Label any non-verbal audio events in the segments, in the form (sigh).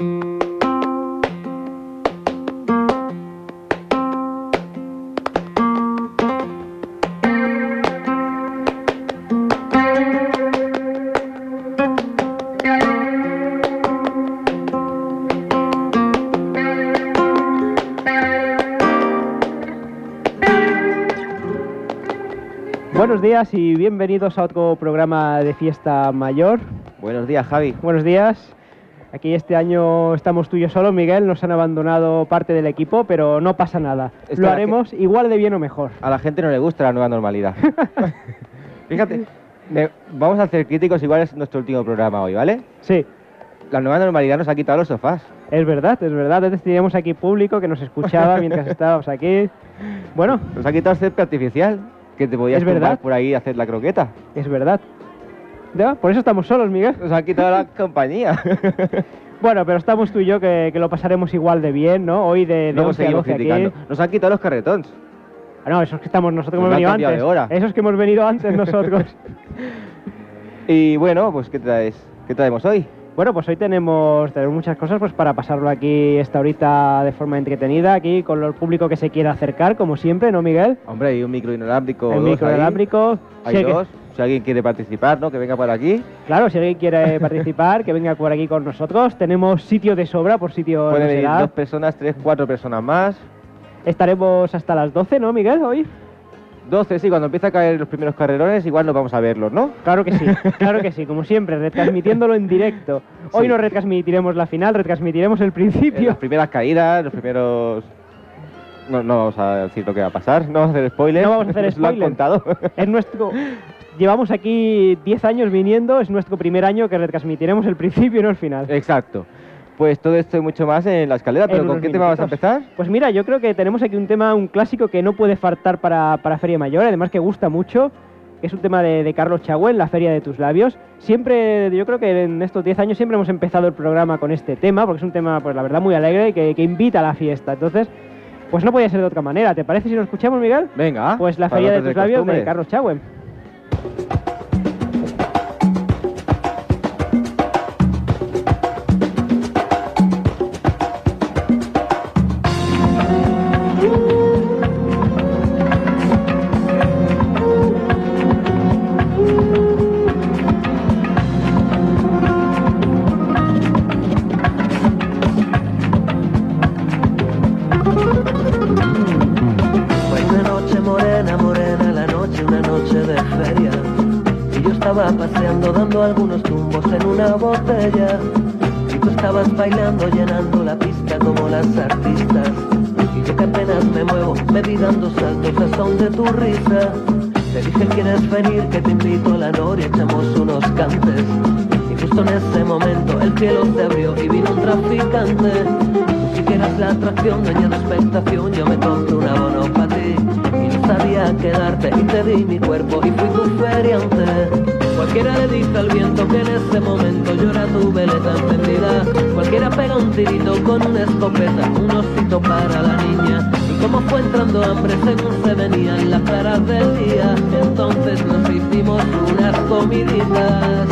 Buenos días y bienvenidos a otro programa de fiesta mayor. Buenos días, Javi. Buenos días. Aquí este año estamos tú y yo solo, Miguel. Nos han abandonado parte del equipo, pero no pasa nada. Es que Lo haremos igual de bien o mejor. A la gente no le gusta la nueva normalidad. (laughs) Fíjate, me- vamos a hacer críticos, igual es nuestro último programa hoy, ¿vale? Sí, La nueva normalidad nos ha quitado los sofás. es verdad, es verdad. Antes teníamos aquí público que nos escuchaba (laughs) mientras estábamos aquí. Bueno, Nos ha quitado el césped artificial, que te podías Es verdad. por ahí y hacer la croqueta. es verdad. Ya, Por eso estamos solos, Miguel. Nos ha quitado la compañía. (laughs) Bueno, pero estamos tú y yo que, que lo pasaremos igual de bien, ¿no? Hoy de, de Luego 11 a seguimos 12 aquí. criticando. Nos han quitado los carretons. Ah, no, esos que estamos nosotros que Nos hemos han venido antes. de hora. Esos que hemos venido antes (laughs) nosotros. Y bueno, pues ¿qué traes? ¿Qué traemos hoy? Bueno, pues hoy tenemos, tenemos muchas cosas pues para pasarlo aquí esta horita de forma entretenida, aquí con el público que se quiera acercar, como siempre, ¿no, Miguel? Hombre, hay un micro inalámbrico. el dos micro inalámbrico. Hay Sí, que- dos. Si alguien quiere participar, ¿no? Que venga por aquí. claro, si alguien quiere (laughs) participar, que venga por aquí con nosotros. Tenemos sitio de sobra por sitio Pueden de venir dos personas, tres, cuatro personas más. Estaremos hasta las 12, ¿no, Miguel, hoy? 12, sí, cuando empieza a caer los primeros carrerones, igual nos vamos a verlos, ¿no? Claro que sí, (laughs) claro que sí, como siempre, retransmitiéndolo en directo. Hoy Sí. no retransmitiremos la final, retransmitiremos el Eh, principio. Las primeras caídas, los primeros... No, no vamos a decir lo que va a pasar, no vamos a hacer spoilers. No vamos a hacer nos (laughs) lo han contado. Es nuestro. Llevamos aquí 10 años viniendo, es nuestro primer año que retransmitiremos el principio y no el final. Exacto. Pues todo esto y mucho más en la escalera, pero ¿con qué tema vas a empezar? Pues mira, yo creo que tenemos aquí un tema, un clásico que no puede faltar para, para Feria Mayor, además que gusta mucho. que Es un tema de, de Carlos Chagüen, La Feria de tus Labios. Siempre, yo creo que en estos 10 años siempre hemos empezado el programa con este tema, porque es un tema, pues la verdad, muy alegre y que, que invita a la fiesta. Entonces, pues no podía ser de otra manera. ¿Te parece si lo escuchamos, Miguel? Venga. Pues La Feria de tus Labios de. Carlos Chagüen. Me vi dando saltos son de tu risa. Te dije, ¿quieres venir? Que te invito a la noria, echamos unos cantes. Y justo en ese momento el cielo se abrió y vino un traficante. Si quieras la atracción, dueña expectación, yo me compré un abono para ti. Y no sabía quedarte y te di mi cuerpo y fui tu feriante. Cualquiera le dice al viento que en ese momento llora tu veleta encendida. Cualquiera pega un tirito con una escopeta, un osito para la niña. Como fue entrando hambre según se venían las claras del día, entonces nos hicimos unas comiditas.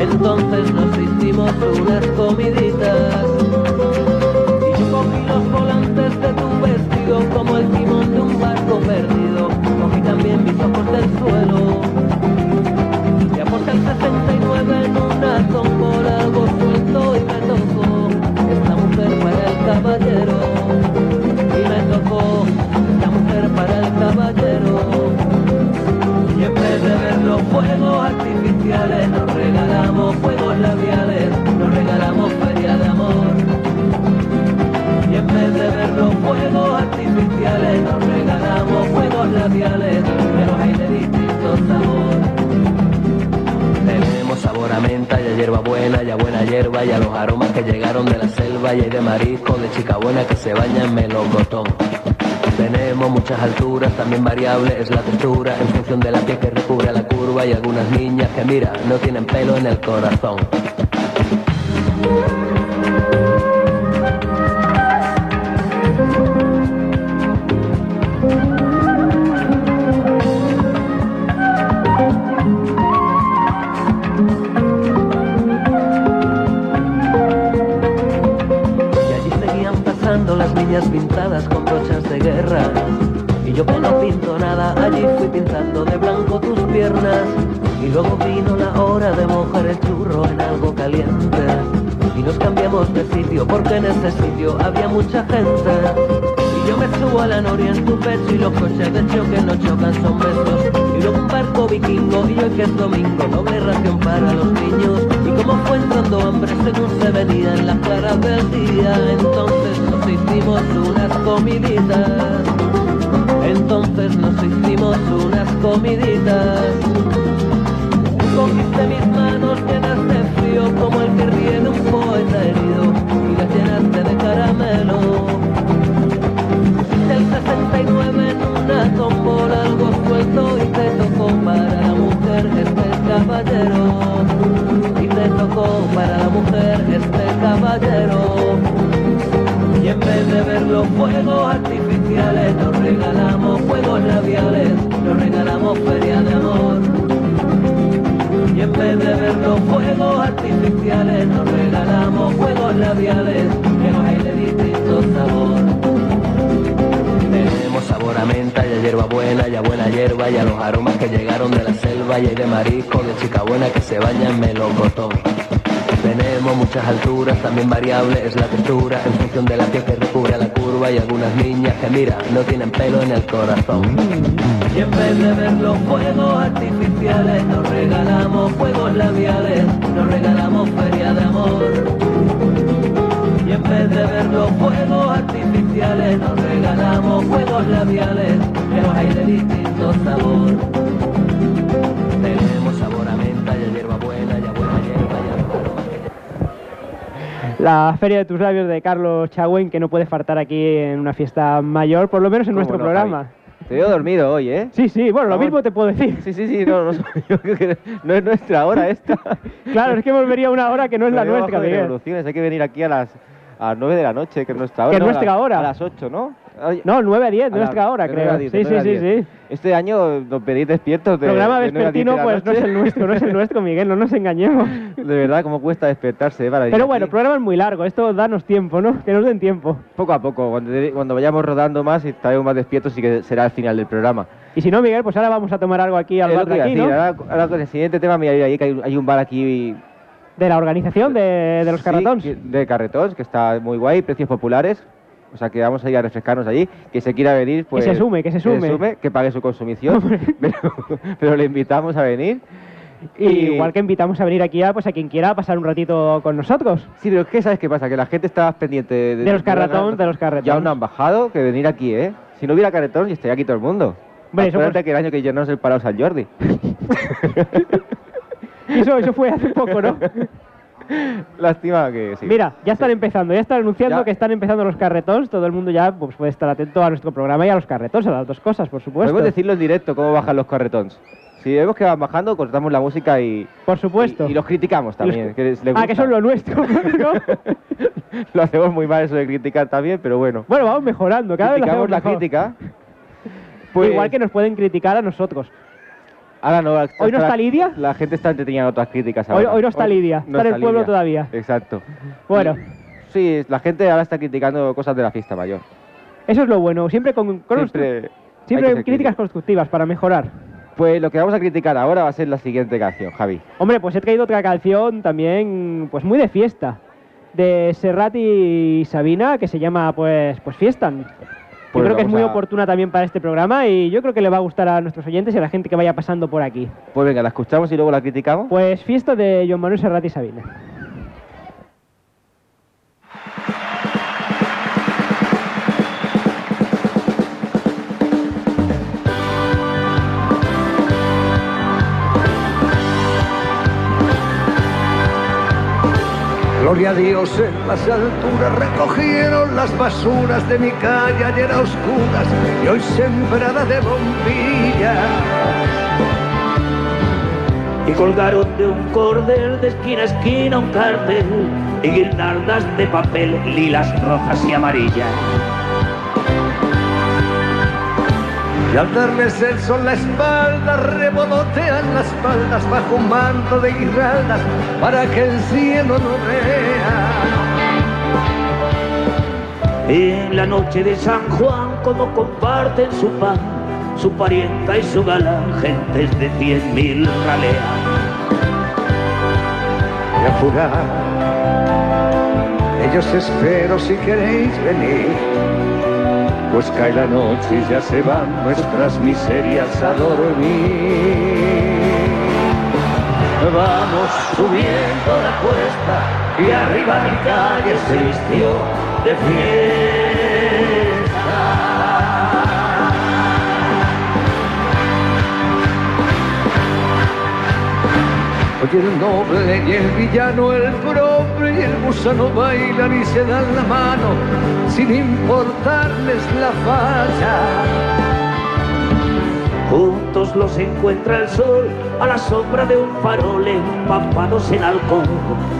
Entonces nos hicimos unas comiditas. Y yo cogí los volantes de tu vestido como el timón de un barco perdido. Cogí también mis ojos del suelo. Y aporté el 69 en una tómbola, algo suelto y me esta mujer para el caballero. Y en vez de ver los fuegos artificiales, nos regalamos fuegos labiales, nos regalamos feria de amor. Y en vez de ver los fuegos artificiales, nos regalamos fuegos labiales, pero hay de distinto sabor. Tenemos sabor a menta y a hierba buena y a buena hierba y a los aromas que llegaron de la selva y hay de marisco, de chica buena que se baña en melocotón. Tenemos muchas alturas, también variable es la textura en función de la piel que recubre la curva y algunas niñas que mira, no tienen pelo en el corazón. Y yo que no pinto nada, allí fui pintando de blanco tus piernas. Y luego vino la hora de mojar el churro en algo caliente. Y nos cambiamos de sitio porque en ese sitio había mucha gente. Y yo me subo a la noria en tu pecho y los coches de choque no chocan, son besos Barco vikingo y que es domingo, doble ración para los niños. Y como fue entrando hambre según se venía en las claras del día, entonces nos hicimos unas comiditas. Entonces nos hicimos unas comiditas. Cogiste mis manos llenas de frío como el que ríe de un poeta herido y las llenaste de caramelo. Y te tocó para la mujer este caballero. Y te tocó para la mujer este caballero. Y en vez de ver los fuegos artificiales, nos regalamos fuegos labiales, nos regalamos feria de amor. Y en vez de ver los fuegos artificiales, nos regalamos fuegos labiales, hierba buena y buena hierba y los aromas que llegaron de la selva y hay de marisco, de chica buena que se baña en melocotón. Tenemos muchas alturas, también variable es la textura en función de la piel que recubre la curva y algunas niñas que mira, no tienen pelo en el corazón. Y en vez de ver los fuegos artificiales, nos regalamos fuegos labiales, nos regalamos feria de amor. Y en vez de ver los fuegos artificiales, nos regalamos fuegos labiales, pero hay de distinto sabor. Tenemos sabor a menta y a hierba buena y a buena hierba y a La Feria de tus Labios de Carlos Chagüen, que no puede faltar aquí en una fiesta mayor, por lo menos en ¿Cómo nuestro no, programa. Javi? Te veo dormido hoy, ¿eh? Sí, sí, bueno, lo mismo te puedo decir. Sí, sí, sí, no, no, (laughs) yo creo que no es nuestra hora esta. (laughs) Claro, es que volvería una hora que no es la nuestra, Miguel. hay que venir aquí a las, a las 9 de la noche, que es nuestra hora. Que es ¿no? A nuestra las- hora. A las 8, ¿no? No, 9 a 10, a la- nuestra hora, a creo. diez, de Sí, sí, a sí, sí. Este año nos pedís despiertos de. Programa de a de vespertino, pues no es el nuestro, no es el nuestro, Miguel, no nos engañemos. (laughs) De verdad, cómo cuesta despertarse. Para Pero bueno, el programa es muy largo, esto danos tiempo, ¿no? Que nos den tiempo. Poco a poco, cuando, cuando vayamos rodando más y estaremos más despiertos, sí que será el final del programa. Y si no, Miguel, pues ahora vamos a tomar algo aquí al Es bar de a aquí, decir, ¿no? ahora, ahora con el siguiente tema a ir ahí, que hay, hay un bar aquí De la organización de, de los Sí, carretons. que- de carretons, que está muy guay, precios populares. O sea que vamos a ir a refrescarnos allí. Que se quiera venir, pues. se sume, que se sume. Que pague su consumición. (laughs) pero, pero le invitamos a venir. Y igual que invitamos a venir aquí a, pues, a quien quiera pasar un ratito con nosotros. Sí, pero es que ¿sabes qué pasa? Que la gente está pendiente de, De los carretons, de los carretons. Ya aún no han bajado que venir aquí, ¿eh? Si no hubiera carretons, estaría aquí todo el mundo. Eso Acuérdate por- que el año que yo no es el Palau San Jordi. (laughs) Y eso, eso fue hace poco, ¿no? (laughs) Lástima que sí. Mira, ya están Sí. empezando, ya están anunciando Ya. que están empezando los carretons. Todo el mundo ya pues, puede estar atento a nuestro programa y a los carretons, a las dos cosas, por supuesto. Podemos decirlo en directo cómo bajan los carretons. Si vemos que van bajando, cortamos la música y, Por supuesto. y, y los criticamos también. Y los- que les- les Ah, que son lo nuestro, (laughs) ¿no? (laughs) lo hacemos muy mal eso de criticar también, pero bueno. Bueno, vamos mejorando, cada vez lo hacemos la mejor. crítica. Pues, Igual que nos pueden criticar a nosotros. Ahora no. ¿Hoy no está Lidia? La gente está entretenida en otras críticas Hoy- ahora. hoy no está Lidia, está en el pueblo todavía. Exacto. Bueno, Sí, la gente ahora está criticando cosas de la fiesta mayor. eso es lo bueno, siempre con, con Siempre, siempre críticas crítico. constructivas para mejorar. Pues lo que vamos a criticar ahora va a ser la siguiente canción, Javi. Hombre, pues he traído otra canción también, pues muy de fiesta, de Serrat y Sabina, que se llama pues, pues Fiestan. Yo creo que es muy a- oportuna también para este programa y yo creo que le va a gustar a nuestros oyentes y a la gente que vaya pasando por aquí. Pues venga, la escuchamos y luego la criticamos. Pues fiesta de Joan Manuel Serrat y Sabina. Gloria a Dios en las alturas recogieron las basuras de mi calle ayer oscuras y hoy sembrada de bombillas. y colgaron de un cordel de esquina a esquina un cartel y guirnaldas de papel lilas, rojas y amarillas. Y al darles el sol la espalda, revolotean las espaldas bajo un manto de guirnaldas para que el cielo no vea. En la noche de San Juan, como comparten su pan, su parienta y su galán, gentes de cien mil raleas. y apurar. Ellos espero si queréis venir, pues cae la noche y ya se van nuestras miserias a dormir. Vamos subiendo la cuesta y arriba mi calle se vistió de fiesta. Oye el noble y el villano, el pobre y el gusano bailan y se dan la mano sin importarles la falla. Juntos los encuentra el sol a la sombra de un farol empapados en halcón,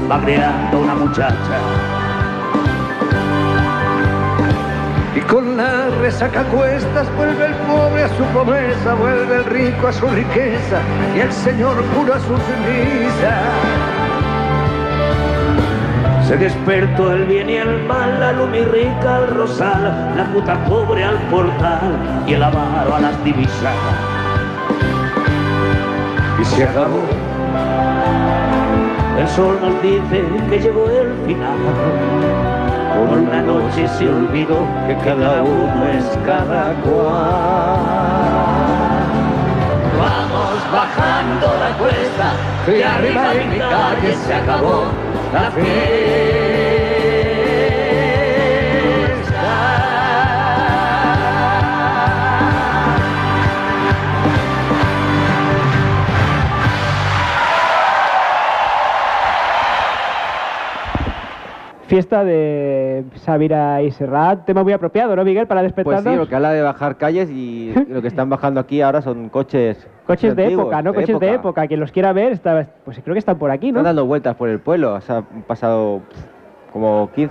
magreando una muchacha. La resaca a cuestas vuelve el pobre a su pobreza, vuelve el rico a su riqueza y el señor cura sus misas. Se despertó el bien y el mal, la lumi rica al rosal, la puta pobre al portal y el avaro a las divisas. Y se acabó. El sol nos dice que llegó el final. Por una noche se olvidó que cada uno es cada cual. Vamos bajando la cuesta y arriba en mi calle se acabó la fiesta. Fiesta de Sabira y Serrat, tema muy apropiado, ¿no, Miguel? Para Pues despertarnos. sí, porque habla de bajar calles y (laughs) lo que están bajando aquí ahora son coches. Coches de antiguos, época, ¿no? Coches de época. Quien los quiera ver, está, pues creo que están por aquí, Están ¿no? dando vueltas por el pueblo. O sea, han pasado como 15.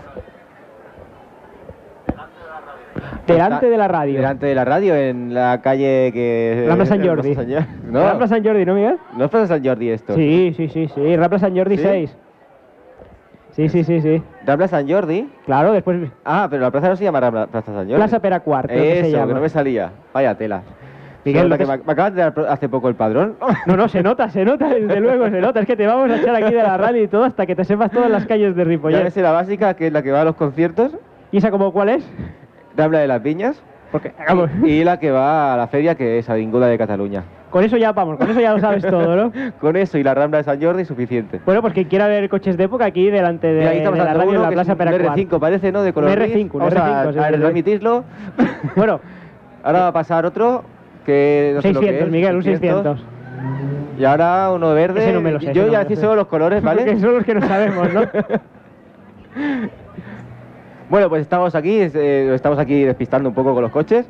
Delante de la radio. Delante de la radio, en la calle que. Rambla San Jordi. San Jordi. No, Rambla San Jordi, ¿no, Miguel? no es Plaza San Jordi esto. Sí, sí, sí, sí. Rambla San Jordi ¿Sí? 6. Sí, sí, sí, sí. Rambla San Jordi. Claro, después Ah, pero la plaza no se llama Rambla- Plaza San Jordi. Plaza Peracuart, creo que Eso, se llama. no me salía. Vaya tela. Miguel, que que me, es- me acabas de dar hace poco el padrón. (laughs) No, no, se nota, se nota, desde luego se nota. Es que te vamos a echar aquí de la radio y todo hasta que te sepas todas las calles de Ripollet. ves la básica, que es la que va a los conciertos. ¿Y esa como cuál es? Rambla de las Viñas. Porque, vamos, Y la que va a la feria, que es Avinguda de Cataluña. Con eso ya vamos, con eso ya lo sabes todo, ¿no? (laughs) Con eso y la Rambla de San Jordi, suficiente. Bueno, pues quien quiera ver coches de época aquí delante de, Mira, ahí está de la radio en la que Plaza Peracuart. R5, parece, ¿no? De color Un gris. R5, un Vamos a- R5, sí, a, sí, sí. remitirlo. (laughs) Bueno, Ahora va a pasar otro que no sé lo que 600, es, Miguel, un 600. Y ahora uno verde. Ese no me lo sé, Yo no ya sé. solo los colores, ¿vale? Porque son los que no sabemos, ¿no? (laughs) Bueno, pues estamos aquí, eh, estamos aquí despistando un poco con los coches.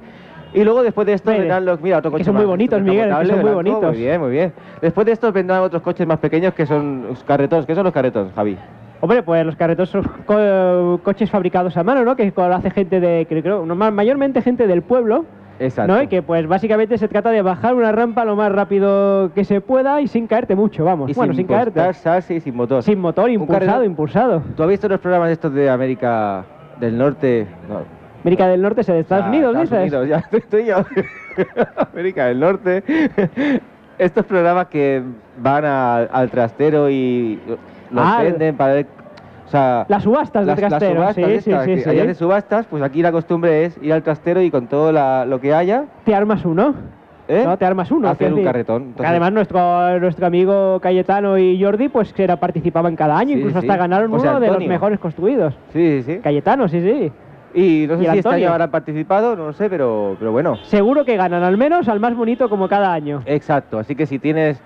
Y luego después de esto vendrán los... Mira, otro que coche son muy bonitos, Miguel, que son muy blanco, bonitos. Muy bien, muy bien. Después de estos vendrán otros coches más pequeños que son los carretones. ¿Qué son los carretones, Javi? Hombre, pues los carretos son co- coches fabricados a mano, ¿no? Que lo hace gente de, creo, mayormente gente del pueblo, Exacto. ¿no? Y que pues básicamente se trata de bajar una rampa lo más rápido que se pueda y sin caerte mucho, vamos. Y bueno, sin, caerte. salsa y sin motor. Sin motor, impulsado, impulsado. ¿Tú has visto los programas estos de América del Norte? No, América del Norte, se de Estados Ah, Unidos, Estados dices. Unidos, ya (laughs) estoy yo. (laughs) América del Norte. (laughs) Estos programas que van a- al trastero y los Ah, venden para ver. O sea, Las subastas las, de las trastero, subastas sí, estas, sí, sí, allá hacen subastas, pues aquí la costumbre es ir al trastero y con todo la- lo que haya, Te armas uno. ¿eh? No, te armas uno. Hacer un carretón. Entonces- Además, nuestro, nuestro amigo Cayetano y Jordi, pues que era, participaban cada año, Sí, incluso sí. hasta ganaron uno de los mejores construidos. Sí, sí, sí. Cayetano, sí, sí. Y no sé ¿Y si este Antonio? año habrán participado, no lo sé, pero, pero bueno. Seguro que ganan, al menos al más bonito como cada año. Exacto, así que si tienes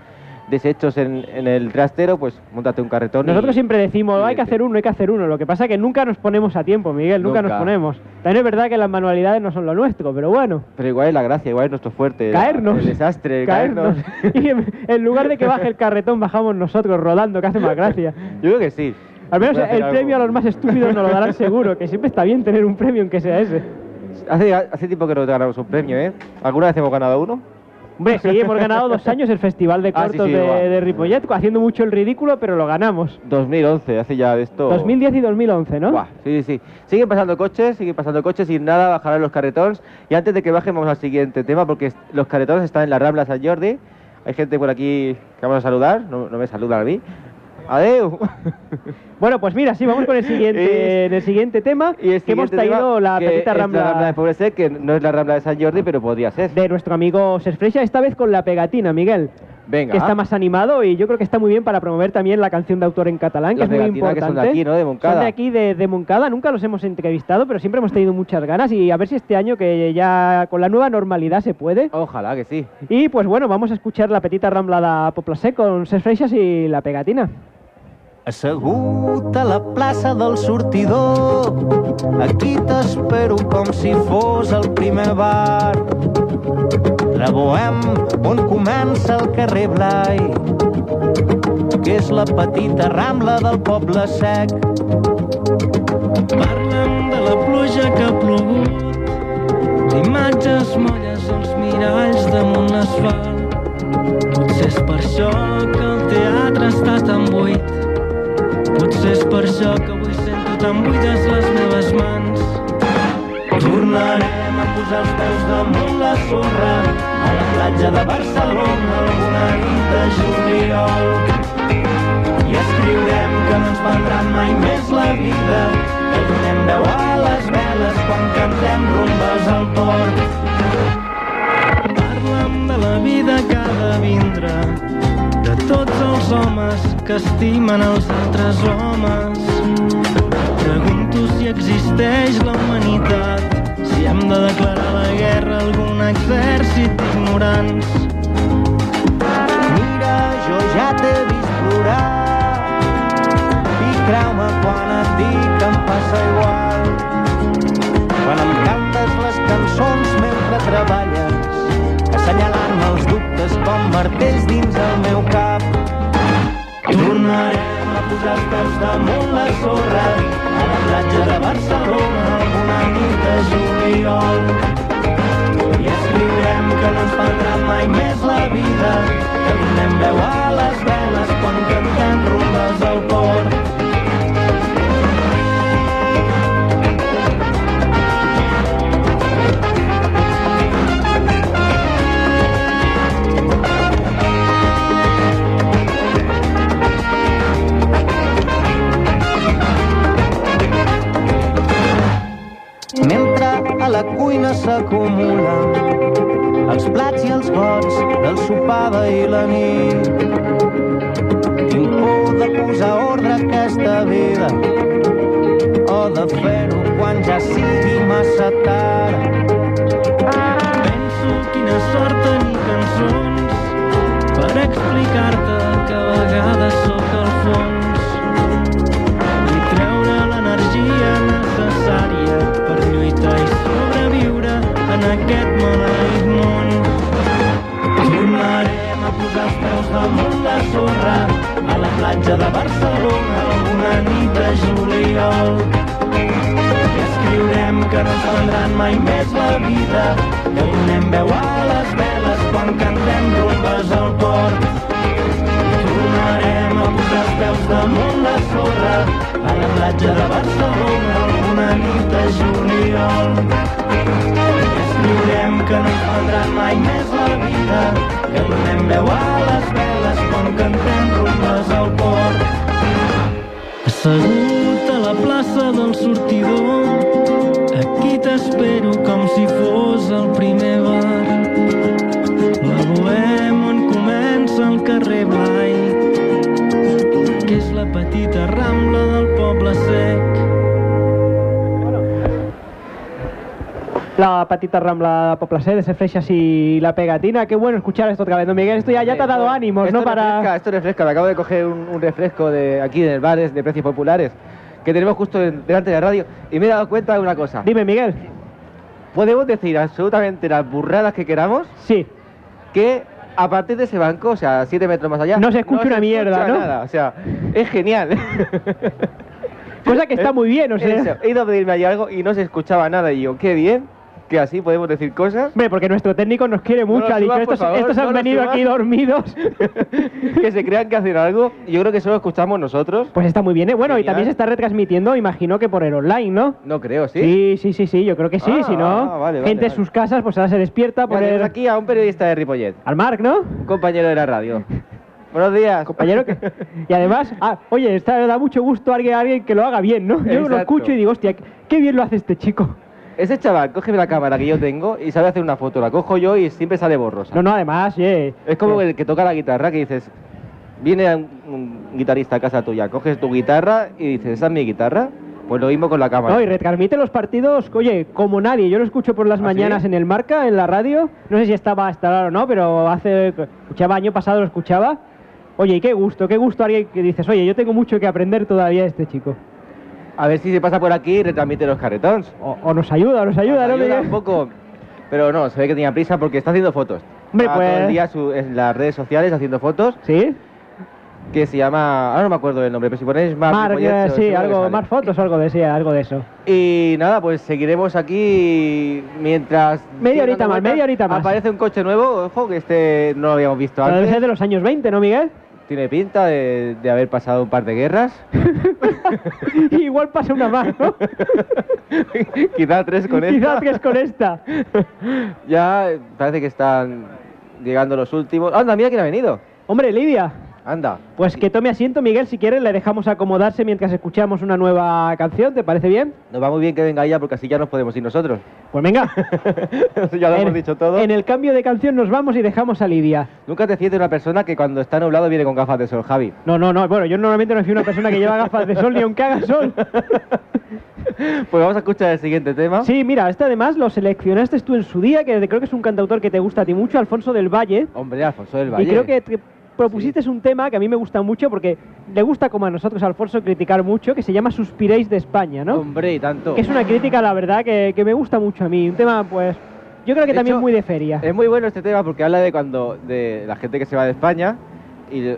desechos en, en el trastero, pues montate un carretón. y- Nosotros siempre decimos, y hay que hacer uno, hay que hacer uno. Lo que pasa es que nunca nos ponemos a tiempo, Miguel, nunca, nos Nunca. ponemos. También es verdad que las manualidades no son lo nuestro, pero bueno, Pero igual es la gracia, igual es nuestro fuerte. la- caernos. El desastre, caernos. (laughs) y en, en lugar de que baje el carretón, bajamos nosotros rodando, que hace más gracia. (laughs) Yo creo que sí. Al menos el algo. premio a los más estúpidos nos lo darán (laughs) seguro, que siempre está bien tener un premio aunque sea ese. Hace, hace tiempo que no ganamos un premio, ¿eh? ¿Alguna vez hemos ganado uno? Hombre, sí, hemos (laughs) ganado dos años el Festival de Ah, sí, Cortos sí, de, de Ripollet, haciendo mucho el ridículo, pero lo ganamos. 2011, hace ya de esto... 2010 y 2011, ¿no? Buah, sí, sí. Siguen pasando coches, siguen pasando coches y nada, bajarán los carretons. Y antes de que bajen, vamos al siguiente tema, porque los carretons están en la Rambla San Jordi. Hay gente por aquí que vamos a saludar, no, no me saludan a mí. Adeu. (laughs) Bueno, pues mira, sí, vamos con el siguiente, (laughs) el siguiente tema, Y el que hemos traído la petita rambla, la Rambla de Pobresec, que no es la Rambla de San Jordi, pero podría ser. de nuestro amigo Ses Freixa, esta vez con la pegatina, Miguel. Venga. Que está más animado y yo creo que está muy bien para promover también la canción de autor en catalán, que es muy que importante. son de aquí, ¿no? De Moncada. Son de aquí, de, de Moncada. Nunca los hemos entrevistado, pero siempre hemos tenido muchas ganas y a ver si este año que ya con la nueva normalidad se puede. Ojalá que sí. Y pues bueno, vamos a escuchar la petita rambla de Poblasec con Ses Freixas y la pegatina. Assegut a la plaça del sortidor, aquí t'espero com si fos el primer bar. La Bohem, on comença el carrer Blai, que és la petita rambla del poble sec. Parlen de la pluja que ha plogut, d'imatges molles als miralls damunt l'asfalt. Potser és per això que el teatre està tan buit. Potser és per això que avui sento tan buides les meves mans. Tornarem a posar els peus damunt la sorra a la platja de Barcelona alguna nit de juliol. I escriurem que no ens prendran mai més la vida, que donem veu a les veles quan cantem rumbes al port. Parla'm de la vida que ha de vindre, tots els homes que estimen els altres homes. Pregunto si existeix la humanitat, si hem de declarar la guerra a algun exèrcit d'ignorants. Mira, jo ja t'he vist plorar i creu-me quan et dic que em passa igual. Quan em cantes les cançons mentre treballes, assenyalant-me els dubtes com martells dins el meu cap. Tornarem a posar els peus damunt la sorra a la platja de Barcelona alguna nit de juliol. I escriurem que no ens prendrà mai més la vida, que donem veu a les veles nit. Tinc por de posar ordre a aquesta vida o de fer-ho quan ja sigui massa tard. Penso quina sort tenir cançons per explicar-te que a vegades sóc al fons i treure l'energia necessària per lluitar i sobreviure en aquest maleït món. Els peus damunt la sorra a la platja de Barcelona alguna nit de juliol. I escriurem que no ens mai més la vida, que donem veu a les veles quan cantem rumbes al port. Tornarem a posar els peus damunt la sorra a la platja de Barcelona alguna nit de juliol. Escriurem que no ens mai més la vida, que donem veu a les veles quan cantem rumbes al port. Assegut La patita rambla de Poblasec de Ses Freixas y la pegatina. Qué bueno escuchar esto otra vez, ¿no, Miguel? Esto ya, ya te ha dado ánimos, esto ¿no? Para... Refresca, esto refresca. Me acabo de coger un, un refresco de aquí en el bares de precios populares que tenemos justo delante de la radio y me he dado cuenta de una cosa. Dime, Miguel. Podemos decir absolutamente las burradas que queramos Sí. que a partir de ese banco, o sea, siete metros más allá, No se escucha una mierda, escucha ¿no? nada. O sea, es genial. Cosa que está (laughs) muy bien, o sea. Eso, He ido a pedirme allí algo y no se escuchaba nada y yo, qué bien. Que así podemos decir cosas. Hombre, porque nuestro técnico nos quiere mucho. lo ha dicho, subas, por estos, favor, estos no han venido subas". aquí dormidos. (laughs) que se crean que hacen algo. Yo creo que solo escuchamos nosotros. Pues está muy bien, ¿eh? Bueno, y también se está retransmitiendo, imagino que por el online, ¿no? No creo, ¿sí? Sí, sí, sí, sí, yo creo que sí, Ah, si no, ah, vale, vale, gente en sus casas, pues ahora se despierta por el... aquí a un periodista de Ripollet, Al Marc, ¿no? un compañero de la radio. (laughs) Buenos días. Compañero que... Y además, ah, oye, está, da mucho gusto a alguien, a alguien que lo haga bien, ¿no? Yo lo escucho y digo, hostia, qué bien lo hace este chico. Ese chaval coge la cámara que yo tengo y sabe hacer una foto. La cojo yo y siempre sale borrosa. No, no, además, eh, Es como el que toca la guitarra, que dices, viene un, un guitarrista a casa tuya, coges tu guitarra y dices, ¿esa es mi guitarra? Pues lo mismo con la cámara. No, y retransmite los partidos, oye, como nadie. Yo lo escucho por las ¿Ah, mañanas sí? en el Marca, en la radio. No sé si estaba hasta ahora o no, pero hace. Escuchaba, año pasado lo escuchaba. Oye, y qué gusto, qué gusto alguien que dices, oye, yo tengo mucho que aprender todavía de este chico. A ver si se pasa por aquí y retransmite los carretons. O, o nos ayuda, o nos ayuda, Nos ¿no? ayuda un poco, pero no, se ve que tenía prisa porque está haciendo fotos. Hombre, Está todo pues- el día su- en las redes sociales haciendo fotos, ¿Sí? que se llama, ahora no me acuerdo del nombre, pero si ponéis Mar, Marc, Ripollet, eh, sí, algo, más fotos o algo de, sí, algo de eso. Y nada, pues seguiremos aquí mientras... Media horita más, media horita más. Aparece un coche nuevo, ojo, que este no lo habíamos visto Pero debe antes. ser de los años 20, ¿no, Miguel? Tiene pinta de, de haber pasado un par de guerras. (laughs) (laughs) Igual pasa una más, ¿no? (laughs) Quizá tres con esta. Quizás que es con esta. (laughs) Ya parece que están llegando los últimos. Anda, mira quién ha venido. Hombre, Lidia, Anda. pues que tome asiento, Miguel, si quieres, le dejamos acomodarse mientras escuchamos una nueva canción, ¿te parece bien? Nos va muy bien que venga ella porque así ya nos podemos ir nosotros. Pues venga. (laughs) ya lo en, hemos dicho todo. En el cambio de canción nos vamos y dejamos a Lidia. Nunca te fíes de una persona que cuando está nublado viene con gafas de sol, Javi. No, no, no, bueno, yo normalmente no soy una persona que lleva gafas de sol ni aunque haga sol. (laughs) Pues vamos a escuchar el siguiente tema. Sí, mira, este además lo seleccionaste tú en su día, que creo que es un cantautor que te gusta a ti mucho, Alfonso del Valle. Hombre, Alfonso del Valle. Y creo que te propusiste un tema que a mí me gusta mucho porque le gusta como a nosotros, Alfonso, criticar mucho, que se llama Suspiréis de España, ¿no? Hombre, y tanto. Que es una crítica, la verdad, que, que me gusta mucho a mí. Un tema, pues, yo creo que De también hecho, muy de feria. Es muy bueno este tema porque habla de cuando de la gente que se va de España y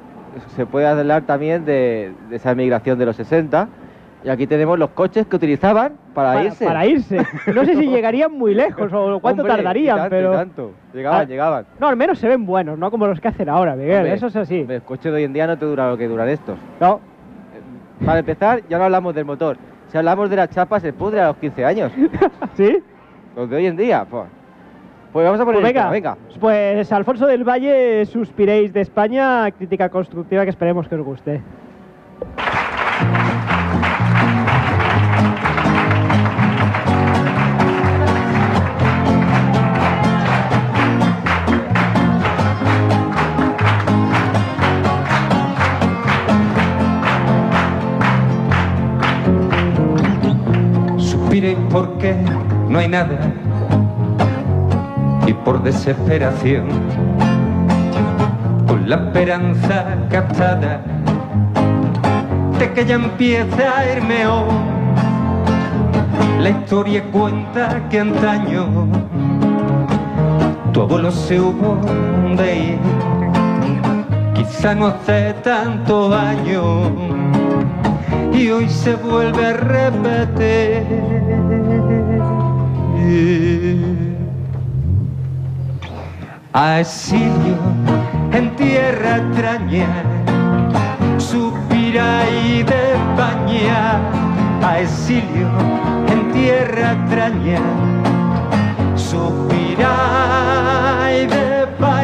se puede hablar también de, de esa emigración de los 60. Y aquí tenemos los coches que utilizaban para, irse. Para irse. No sé si (laughs) llegarían muy lejos o cuánto Hombre, y tardarían, tanto, pero... y tanto. Llegaban, Ah, llegaban. No, al menos se ven buenos, no como los que hacen ahora, Miguel. Hombre, Eso es así. hombre, El coche de hoy en día no te dura lo que duran estos. No. Para empezar, ya no hablamos del motor. Si hablamos de las chapas, se pudre a los 15 años. (laughs) ¿Sí? Los de hoy en día, pues. Pues vamos a poner Pues venga, venga. pues Alfonso del Valle, Suspiréis de España, crítica constructiva que esperemos que os guste. Porque no hay nada y por desesperación, con la esperanza captada de que ya empieza a irme hoy. La historia cuenta que antaño tu abuelo se hubo de ir, quizá no hace tantos años y hoy se vuelve a repetir. Exilio en tierra extraña, suspira y de España. A en tierra extraña, suspira y de España.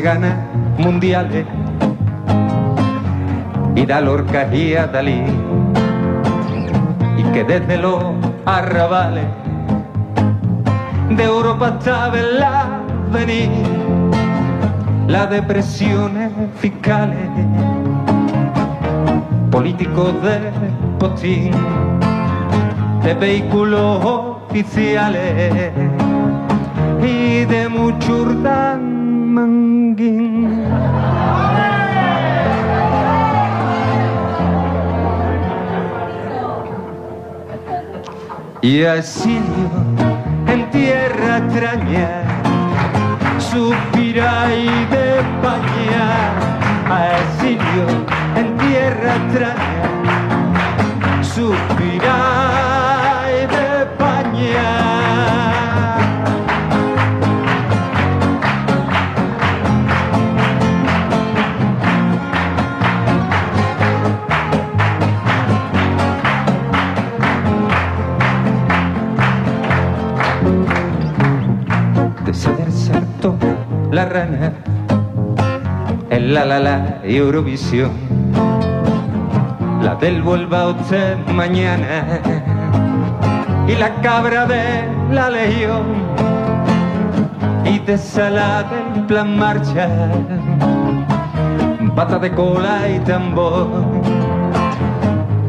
Gana mundiales y da Lorca y a Dalí. Y que desde los arrabales de Europa sabe la venir. Las depresiones fiscales políticos de postín de vehículos oficiales y de mucho y Asilio en tierra extraña suspira y de España Asilio en tierra extraña suspira la rana en la la la Eurovisión. La del vuelva usted mañana y la cabra de la legión y de sala del plan marcha, pata de cola y tambor.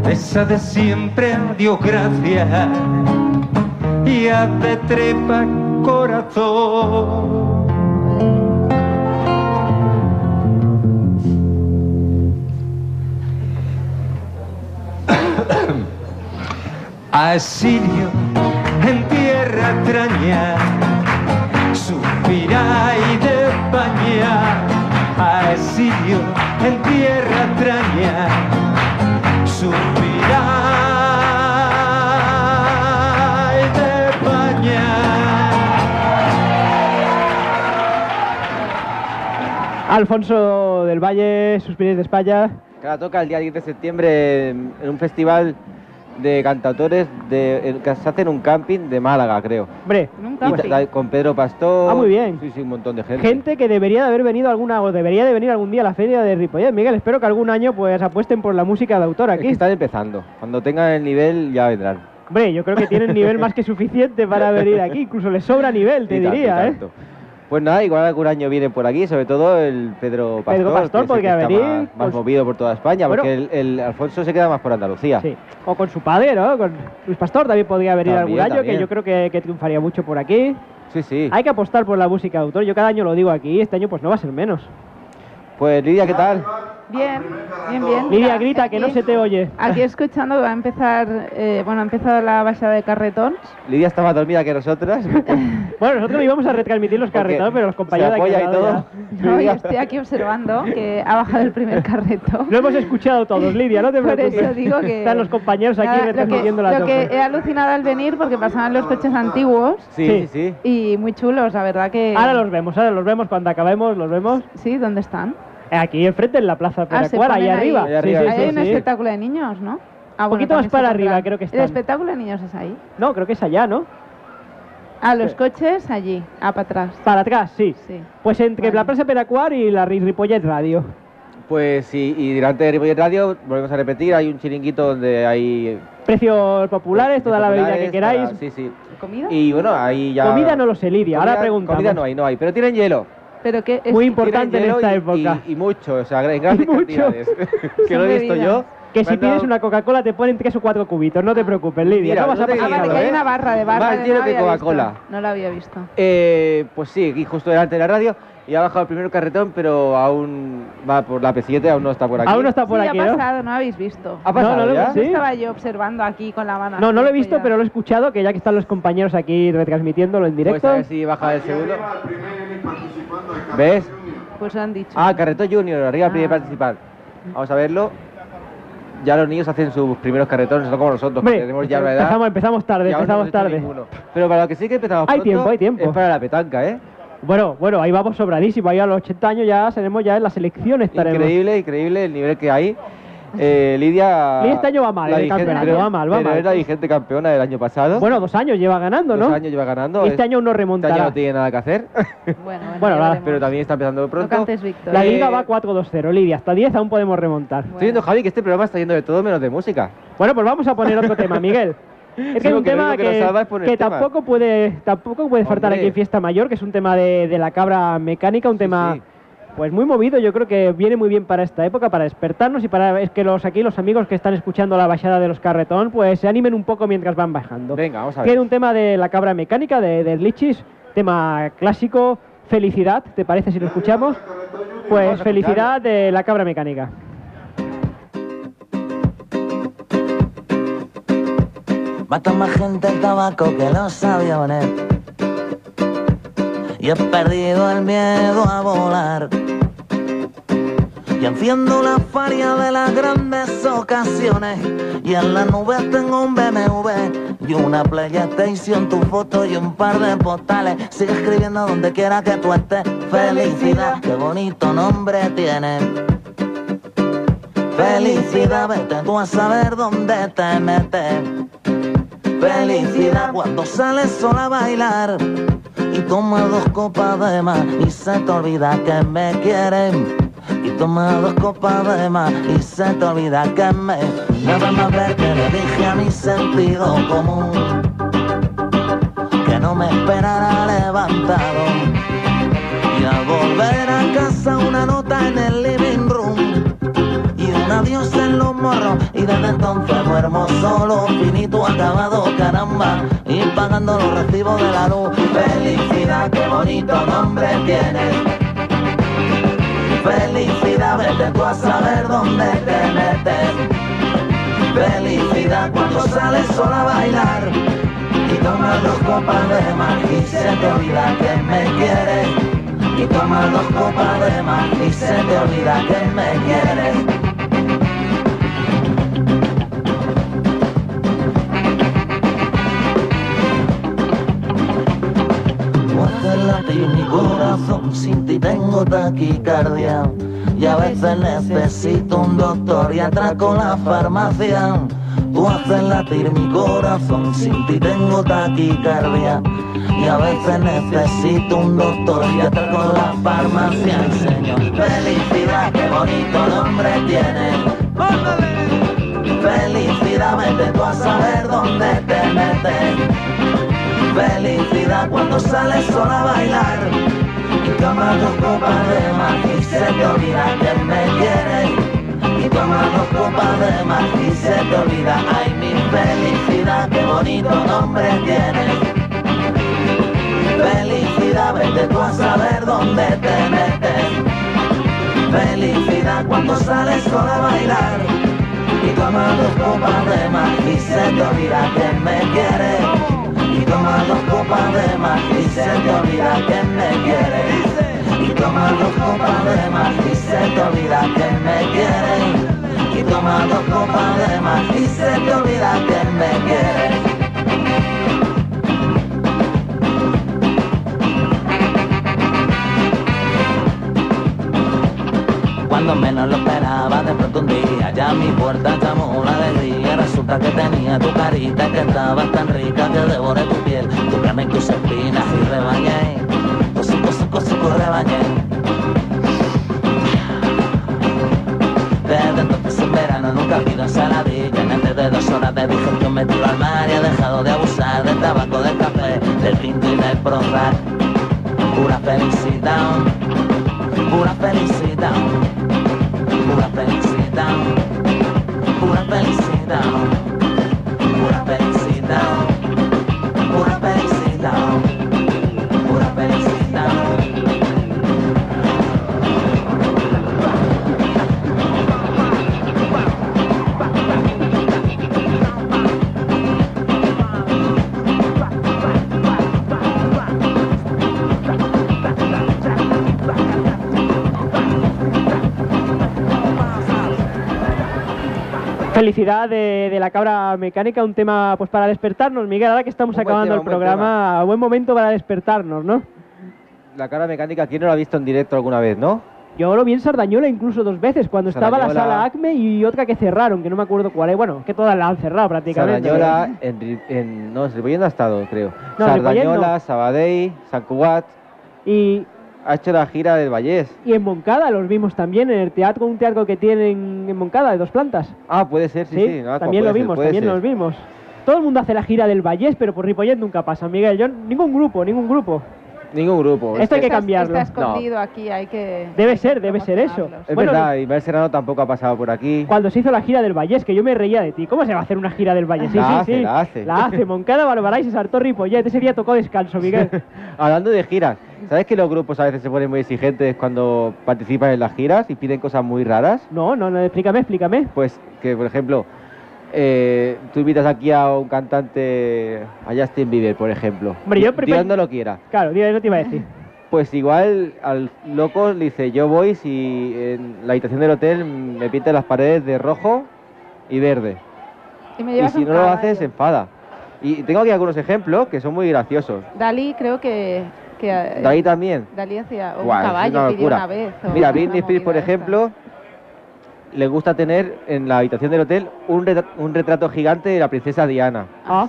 Esa de siempre, adiós, gracias y de trepa corazón. Asirio en tierra extraña, suspira y de España. Asirio en tierra extraña, suspira y de España. Alfonso del Valle, Suspiros de España. Que la toca el día 10 de septiembre en un festival de cantautores de, en- que se hace en un camping de Málaga, creo. Hombre, Y ta- con Pedro Pastor. Ah, muy bien. Sí, sí, un montón de gente. gente que debería de haber venido alguna o debería de venir algún día a la feria de Ripollet. Miguel, espero que algún año pues apuesten por la música de autor Es que aquí. están empezando. Cuando tengan el nivel ya vendrán. Hombre, yo creo que tienen nivel (laughs) más que suficiente para venir aquí. Incluso les sobra nivel, te Y tanto, y diría, ¿eh? tanto. Pues nada, igual algún año vienen por aquí, sobre todo el Pedro Pastor. Pedro Pastor que es el podría que está venir, Más, más pues- movido por toda España, Bueno. porque el, el Alfonso se queda más por Andalucía. Sí. O con su padre, ¿no? Con Luis Pastor también podría venir También, algún año, también. que yo creo que, que triunfaría mucho por aquí. Sí, sí. Hay que apostar por la música de autor. Yo cada año lo digo aquí, este año pues no va a ser menos. Pues Lidia, ¿qué tal? Bien, bien, bien. Lidia, grita, que no aquí- se te oye. Aquí escuchando va a empezar, eh, bueno, ha empezado la bajada de carretón. Lidia más dormida que nosotras. (laughs) Bueno, nosotros íbamos a retransmitir los carretones, pero los compañeros de aquí y todo. ya- No, yo estoy aquí observando que ha bajado el primer carretón. Lo hemos escuchado todos, Lidia, no te Por preocupes. eso digo que... Están los compañeros aquí Nada, lo que, retransmitiendo la lo que he alucinado al venir porque pasaban los coches antiguos Sí, Sí. sí, sí. y muy chulos, la verdad que... Ahora los vemos, ahora los vemos cuando acabemos, los vemos. Sí, ¿dónde están? Aquí enfrente en la plaza Ah, se Peracuara, ahí arriba. Ahí arriba, Sí, sí, Ahí hay sí, un sí. espectáculo de niños, ¿no? Ah, poquito también más para arriba creo que El están. espectáculo de niños es ahí. No, creo que es allá, ¿no? Ah, los coches allí, ah, para atrás. Para atrás, sí. Sí. Pues entre Vale. la Plaza Peracuar y la Ri- Ripollet Radio. Pues sí, y delante de Ripollet Radio, volvemos a repetir, hay un chiringuito donde hay... Precios populares, toda la bebida que queráis. para- Sí, sí. ¿Comida? Y bueno, ahí ya... Comida no lo sé, Lidia, ahora preguntamos. Comida no hay, no hay, pero tienen hielo. Pero que es... Muy importante en esta y- época. Y, y mucho, o sea, en (laughs) grandes cantidades. (laughs) que lo he visto yo. Que si pides una Coca-Cola te ponen tres o cuatro cubitos, no te preocupes, Lidia. Mira, no vas no a pasar Ah, que hay ¿eh? una barra de barra. Más de- hielo no que había visto. Coca-Cola. No lo había visto. Eh, pues sí, aquí justo delante de la radio. Y ha bajado el primer carretón, pero aún va por la P7, aún no está por aquí. Aún no está por sí, aquí, ha pasado, no habéis visto. ¿Ha pasado No, no lo- ya? ¿sí? Estaba yo observando aquí con la mano. No, no lo he visto, ya. pero lo he escuchado, que ya que están los compañeros aquí retransmitiéndolo en Pues directo. a ver si baja el segundo. ¿Ves? Pues han dicho. Ah, Carretón Junior, arriba el primer Ah. participar. Vamos a verlo. Ya los niños hacen sus primeros carretones, no como nosotros, que Hombre, tenemos ya una edad. empezamos, empezamos tarde, no empezamos tarde. ninguno. Pero para lo que sí que empezamos Hay pronto, tiempo, hay tiempo. Es para la petanca, ¿eh? Bueno, bueno, ahí vamos sobradísimo. Ahí a los 80 años ya seremos ya en la selección estaremos. Increíble, increíble el nivel que hay. (laughs) Eh, Lidia. Lidia este año va mal, la en el campeonato, pero- va mal, va pero mal. es la vigente campeona del año pasado. Bueno, dos años lleva ganando, Dos ¿no? años lleva ganando. Y este año no Este remontará. año no tiene nada que hacer. (laughs) Bueno, bueno, Bueno, pero también está empezando de No pronto. cantes Víctor. La Eh, liga va 4-2-0, Lidia. Hasta 10 aún podemos remontar. Bueno. Estoy viendo, Javi, que este programa está yendo de todo menos de música. Bueno, pues vamos a poner otro tema, (laughs) Miguel. Es que Sí, un tema que que, es que temas. tampoco puede tampoco puede faltar Hombre. aquí en Fiesta Mayor, que es un tema de, de la cabra mecánica, un Sí, tema sí. Pues muy movido. Yo creo que viene muy bien para esta época, para despertarnos y para es que los aquí los amigos que están escuchando la bajada de los carretón, pues se animen un poco mientras van bajando. Venga, vamos a ver. Tiene un tema de la cabra mecánica de, de Lichis, tema clásico, felicidad, ¿te parece si lo escuchamos? Pues felicidad de la cabra mecánica. Mata más gente el tabaco que los aviones. Y he perdido el miedo a volar. Y enciendo la faria de las grandes ocasiones. Y en la nube tengo un BMW y una PlayStation, tu foto y un par de postales. Sigue escribiendo donde quiera que tú estés. Felicidad, qué bonito nombre tiene. Felicidad, vete tú a saber dónde te metes. Felicidad cuando sales sola a bailar y tomas dos copas de más y se te olvida que me quieren. Y toma dos copas de más y se te olvida que me Nada más ver que le dije a mi sentido común Que no me esperara levantado Y al volver a casa una nota en el living room Y un adiós en los morros Y desde entonces duermo solo Finito acabado caramba Y pagando los recibos de la luz. Felicidad, qué bonito nombre tiene Felicidad, vete tú a saber dónde te metes. Felicidad cuando sales sola a bailar y tomas dos copas de más y se te olvida que me quieres. Y tomas dos copas de más y se te olvida que me quieres. Latir mi corazón, sin ti tengo taquicardia. Y a veces necesito un doctor y atraco la farmacia. Tú haces latir mi corazón, sin ti tengo taquicardia. Y a veces necesito un doctor y atraco la farmacia. Señor, felicidad, qué bonito nombre tiene. Felicidad, vete tú a saber dónde te metes. Felicidad cuando sales sola a bailar y tomas dos copas de más y se te olvida que me quieres. Y tomas dos copas de más y se te olvida, ay mi felicidad, qué bonito nombre tienes. Felicidad, vete tú a saber dónde te metes. Felicidad cuando sales sola a bailar y tomas dos copas de más y se te olvida que me quieres toma dos copas de más y se te olvida que me quiere y toma dos copas de más y se te olvida que me quiere y toma dos copas de más y se te olvida que me quiere Cuando menos lo esperaba, de pronto un día ya mi puerta llamó la alegría. Resulta que tenía tu carita que estaba tan rica que devoré tu piel, tu carne tus espinas y rebañé. Cosico, cosico, cosico, rebañé. Desde entonces en verano nunca pido ensaladilla En antes de dos horas de digestión me tiro al mar Y he dejado de abusar del tabaco, del café, del tinto y del Prozac Pura felicidad, pura felicidad pura felicidad, pura felicidad, Felicidad de, de la cabra mecánica, un tema pues para despertarnos, Miguel, ahora que estamos Un acabando tema, el un buen programa, buen momento para despertarnos, ¿no? La cara mecánica, ¿quién no la ha visto en directo alguna vez, no? Yo lo vi en Sardañola incluso dos veces, cuando estaba la Sardañola. sala ACME y otra que cerraron, que no me acuerdo cuál es. Bueno, que todas la han cerrado prácticamente. Sardañola, en, Ri- en, no, en Ripollet no ha estado, creo. No, Sardañola, no. Sabadell, San Cugat. Y, Ha hecho la gira del Vallés. y en Moncada los vimos también, en el teatro, un teatro que tienen en Moncada, de dos plantas. Ah, puede ser, sí, sí. no, también lo ser, vimos, también ser. los vimos. Todo el mundo hace la gira del Vallés, pero por Ripollet nunca pasa, Miguel. Yo, ningún grupo, ningún grupo. Ningún grupo. Esto hay que cambiarlo. Está escondido aquí, hay que. Debe ser, debe ser eso. Es Bueno, verdad, Ismael Serrano tampoco ha pasado por aquí. Cuando se hizo la gira del Vallés, que yo me reía de ti. ¿Cómo se va a hacer una gira del Vallés? Sí, La sí, hace, sí. la hace. La hace. Moncada, Barbaray, se saltó Ripollet. Ese día tocó descanso, Miguel. (laughs) Hablando de giras, ¿sabes que los grupos a veces se ponen muy exigentes cuando participan en las giras y piden cosas muy raras? No, no, no, explícame, explícame. Pues que, por ejemplo, eh, tú invitas aquí a un cantante, a Justin Bieber, por ejemplo. Hombre, yo Dios no lo quiera. Claro, tío, eso te iba a decir. Pues igual al loco le dice, yo voy si en la habitación del hotel me pintan las paredes de rojo y verde. Y me Y si no lo caballo. hace, se enfada. Y tengo aquí algunos ejemplos que son muy graciosos. Dalí creo que... que Dalí también. Dalí hacía un es caballo, una locura. una vez. Mira, Britney Spears, por esta. ejemplo, le gusta tener en la habitación del hotel un, retra- un retrato gigante de la princesa Diana. Ah,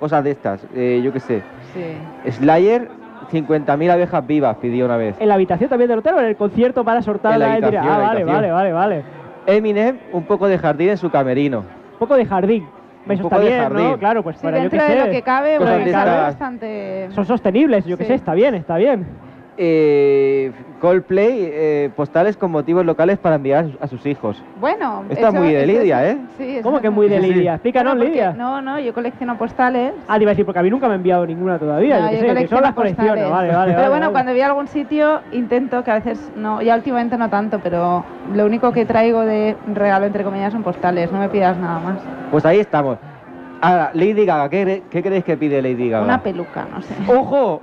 Cosas de estas, eh, yo qué sé. Sí. Slayer, 50.000 abejas vivas pidió una vez. ¿En la habitación también del hotel o en el concierto para sortar En la la habitación, Ah, la vale, habitación. vale, vale, vale. Eminem, un poco de jardín en su camerino. Un poco de jardín. Eso poco está de bien, jardín. ¿no? Claro, pues Sí, para yo dentro que de sé. lo que cabe, Cosas bueno, de cabe estas- bastante... Son sostenibles, yo que Sí. sé, está bien, está bien. Eh, Coldplay, eh, postales con motivos locales para enviar a sus, hijos. Bueno, Está muy de Lidia, es- ¿eh? Sí, ¿Cómo que muy de. Lidia? Explícanos, Bueno, Lidia. No, no, yo colecciono postales. Ah, te iba a decir, porque a mí nunca me ha enviado ninguna todavía. No, yo que yo sé, que son las colecciones. postales. Vale, vale, Pero vale, bueno, vale. cuando voy a algún sitio intento, que a veces no, ya últimamente no tanto, pero lo único que traigo de regalo, entre comillas, son postales, no me pidas nada más. Pues ahí estamos. Ahora, Lady Gaga, ¿qué, qué creéis que pide Lady Gaga? Una peluca, no sé. ¡Ojo!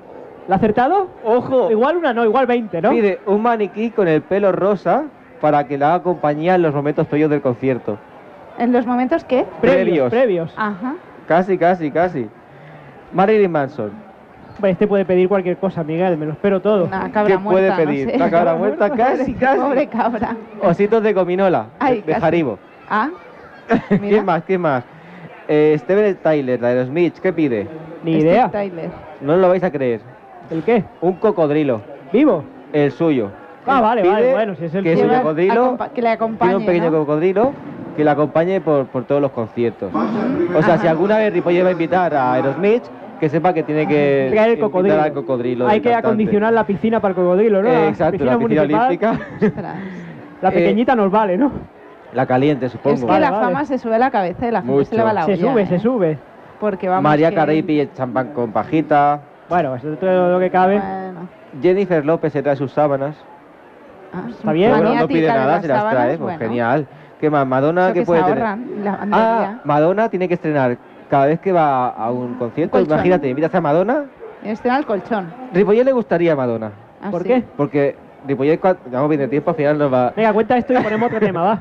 ¿La ha acertado? ¡Ojo! Igual una no, igual 20, ¿no? Pide un maniquí con el pelo rosa para que le haga compañía en los momentos previos del concierto. ¿En los momentos qué? previos, previos. previos. Ajá. Casi, casi, casi. Marilyn Manson. Hombre, este puede pedir cualquier cosa, Miguel, me lo espero todo. Una cabra ¿Qué muerta, puede no pedir? sé. Una cabra (laughs) muerta, casi, casi. Pobre cabra. Ositos de gominola, Ay, de casi. Haribo. Ah, (laughs) ¿Quién más? ¿Quién más? Eh, Steven Tyler, de Aerosmith, ¿qué pide? Ni Steve idea. Tyler. No lo vais a creer. ¿El qué? Un cocodrilo, ¿Vivo? el suyo. Ah, vale, Pide vale, bueno, si es el que suyo. su Lleva- cocodrilo acompa- que le acompañe, tiene un pequeño ¿no? cocodrilo que le acompañe por, por todos los conciertos. O sea, si alguna vez Ripollet va a invitar a Aerosmith, que sepa que tiene que (laughs) Traer el invitar cocodrilo. al cocodrilo. Hay del que cantante. acondicionar la piscina para el cocodrilo, ¿no? Eh, La exacto, la piscina municipal, olímpica. Ostras. La Eh, pequeñita nos vale, ¿no? La caliente, supongo. Es que Vale, la vale. fama se sube a la cabeza y la gente Mucho. se le va la Se olla, sube, ¿eh? se sube. Porque vamos María que- Carey pide champán con pajita. Bueno, eso es todo lo que cabe. Bueno. Jennifer López se trae sus sábanas. Ah, Está bien, Bueno, no pide de nada, las se las sábanas, trae. Pues bueno. genial. ¿Qué más? Madonna, Eso ¿qué que puede se tener? la Ah. Madonna tiene que estrenar cada vez que va a un concierto. Un colchón. Imagínate, invitas a Madonna. Era el colchón. Ripollet le gustaría a Madonna. Ah, ¿Por sí. qué? Porque Ripollet, cuando llevamos bien de tiempo, al final nos va. Venga, cuenta esto y ponemos otro (laughs) tema, va.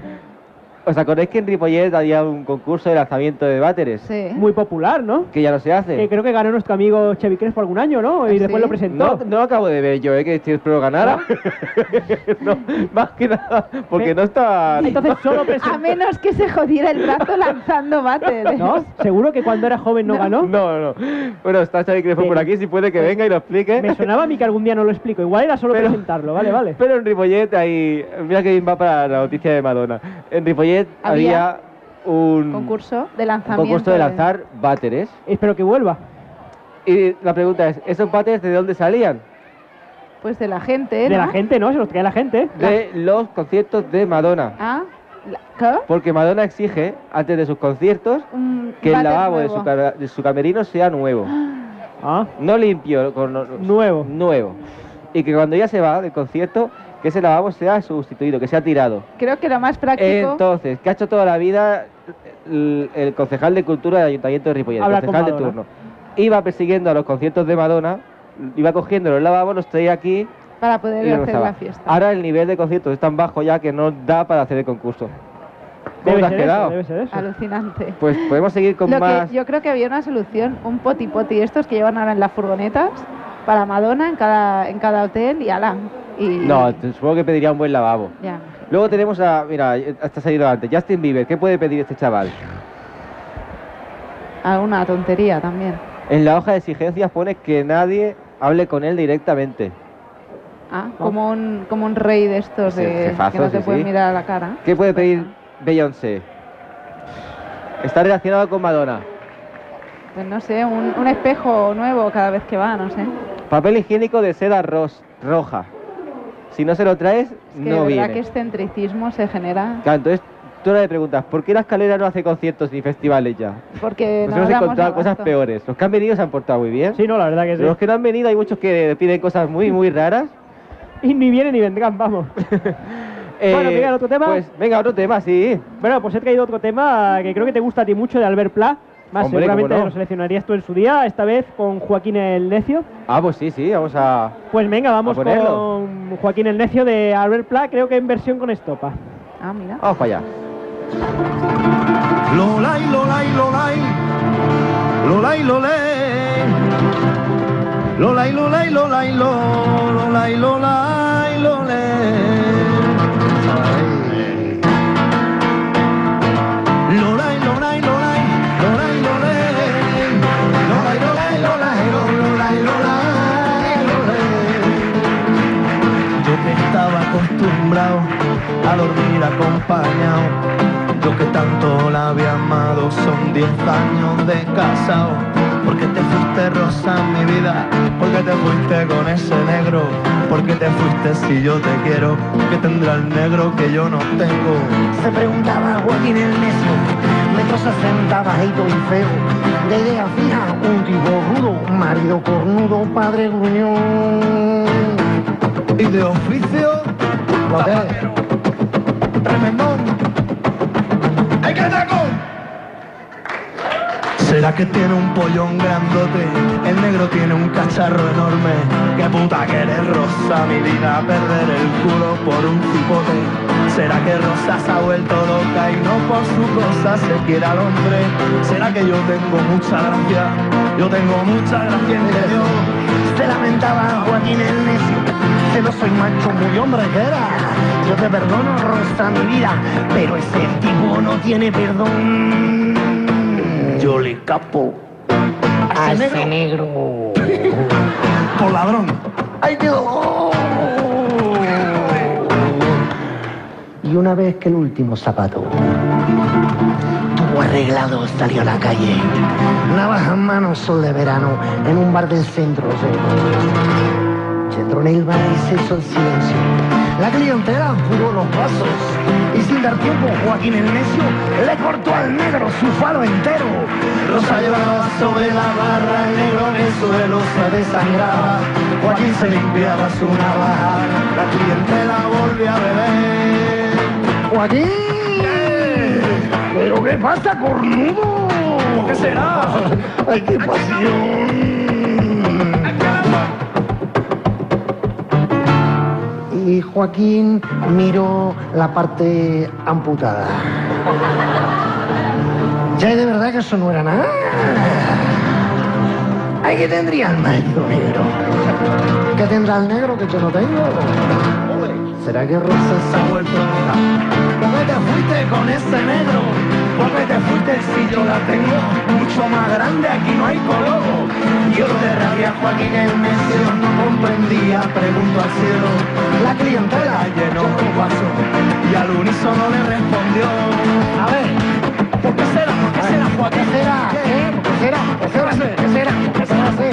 ¿Os acordáis que en Ripollet había un concurso de lanzamiento de váteres? Sí. Muy popular, ¿no? Que ya no se hace. Que creo que ganó nuestro amigo Chevy Crespo algún año, ¿no? Y ¿Ah, después lo presentó. No, no lo acabo de ver yo, ¿eh? Que si espero ganara. (laughs) (laughs) no, más que nada, porque no está. Entonces solo (laughs) A presentó. menos que se jodiera el brazo lanzando váteres. ¿No? ¿Seguro que cuando era joven no, No. ganó? No, no. Bueno, está Xavi Crespo por aquí, si puede que venga y lo explique. Me sonaba a mí que algún día no lo explico. Igual era solo Pero- presentarlo, vale, vale. Pero en Ripollet hay. Mira que bien va para la noticia de Madonna. En Ripollet había, Había un Concurso de un lanzamiento. concurso de lanzar váteres. Espero que vuelva. Y la pregunta es: ¿esos váteres de dónde salían? Pues de la gente, De la gente, ¿no? Se los trae la gente. De los conciertos de Madonna. Ah, ¿qué? Porque Madonna exige, antes de sus conciertos, Un que el lavabo de su, ca- de su camerino sea nuevo. Ah, (gasps) No limpio, con, nuevo. nuevo. Y que cuando ella se va del concierto, que ese lavabo sea sustituido, que sea tirado. Creo que lo más práctico. Entonces, que ha hecho toda la vida el, el concejal de cultura del Ayuntamiento de Ripollet, el concejal de turno. Iba persiguiendo a los conciertos de Madonna, iba cogiendo los lavabos, los traía aquí para poder hacer la fiesta. Ahora el nivel de conciertos es tan bajo ya que no da para hacer el concurso. ¿Cómo Debe te has ser quedado? eso, debe ser eso. Alucinante. Pues podemos seguir con Lo más. que yo creo que había una solución, un poti poti estos que llevan ahora en las furgonetas para Madonna en cada en cada hotel y ala. Y No, supongo que pediría un buen lavabo. ya. Luego tenemos a, mira, hasta salido antes, Justin Bieber, ¿qué puede pedir este chaval? Alguna tontería también. En la hoja de exigencias pone que nadie hable con él directamente. Ah, como un como un rey de estos de jefazo, que no te sí, mirar a la cara. ¿Qué puede pedir Beyoncé? Está relacionado con Madonna. Pues no sé, un, un espejo nuevo cada vez que va, no sé. Papel higiénico de seda ros- roja. Si no se lo traes, Es que no de viene. que este excentricismo se genera Claro, entonces tú ahora le preguntas, ¿por qué la escalera no hace conciertos ni festivales ya? porque Nos no hemos encontrado cosas abasto. peores. Los que han venido se han portado muy bien. Sí, no, la verdad que sí. Pero los que no han venido hay muchos que piden cosas muy, muy raras. Y ni vienen ni vendrán, vamos. (laughs) Bueno, Miguel, ¿otro tema? Pues venga, otro tema, sí. Bueno, pues he traído otro tema que creo que te gusta a ti mucho de Albert Pla. Más Hombre, seguramente no. lo seleccionarías tú en su día, esta vez con Joaquín el Necio. Ah, pues sí, sí, vamos a. Pues venga, vamos con Joaquín el Necio de Albert Pla, creo que en versión con estopa. Ah, mira. Vamos para allá. Lolai, lolai, lolai. Lolai, lolai. Lolai, lolai, lolai, lo- lolai, acostumbrado a dormir acompañado, yo que tanto la había amado, son 10 años de casado. Porque te fuiste rosa mi vida, porque te fuiste con ese negro, porque te fuiste si yo te quiero, que tendrá el negro que yo no tengo. Se preguntaba Joaquín el necio, Metro se sentaba ahí todo y feo, de idea fija, un tipo rudo, marido cornudo, padre gruñón. Y de oficio, Guapero. tremendón. ¡Hay que tacón! ¿Será que tiene un pollón grandote? El negro tiene un cacharro enorme. ¡Qué puta que eres Rosa, mi vida! Perder el culo por un cipote. ¿Será que Rosa se ha vuelto loca y no por su cosa se quiere al hombre? ¿Será que yo tengo mucha gracia? Yo tengo mucha gracia en Dios. Se lamentaba Joaquín el necio, que no soy macho muy hombre que era. Yo te perdono, Rosa, mi vida, pero ese tipo no tiene perdón. Yo le capo A ese negro. (laughs) por ladrón. ¡Ay, Dios! Y una vez que el último zapato tuvo arreglado, salió a la calle. Navaja en mano, sol de verano, en un bar del centro. Entró en el bar y se hizo el silencio. La clientela apuró los pasos y sin dar tiempo, Joaquín el necio le cortó al negro su falo entero. Rosa llevaba sobre la barra, el negro en el suelo se desangraba. Joaquín se limpiaba su navaja, la clientela volvió a beber. ¡Joaquín! ¿Pero qué pasa, cornudo? ¿Qué será? ¡Ay, qué pasión! Y Joaquín miró la parte amputada. Ya de verdad que eso no era nada. Ay, ¿qué tendría el marido negro? ¿Qué tendrá el negro que yo no tengo? ¿Será que Rosa se ha vuelto loca? ¿Por qué te fuiste con ese negro? ¿Por qué te fuiste si yo la tengo mucho más grande? Aquí no hay color. Yo de rabia Joaquín el necio no comprendía, pregunto al cielo. La clientela llenó un vaso y al unísono le respondió. A ver, ¿por qué será? ¿Por qué será ¿Por Joaquín? qué será? ¿Eh? ¿Por qué será? ¿Por qué será? ¿Por qué será? ¿Por qué será? José?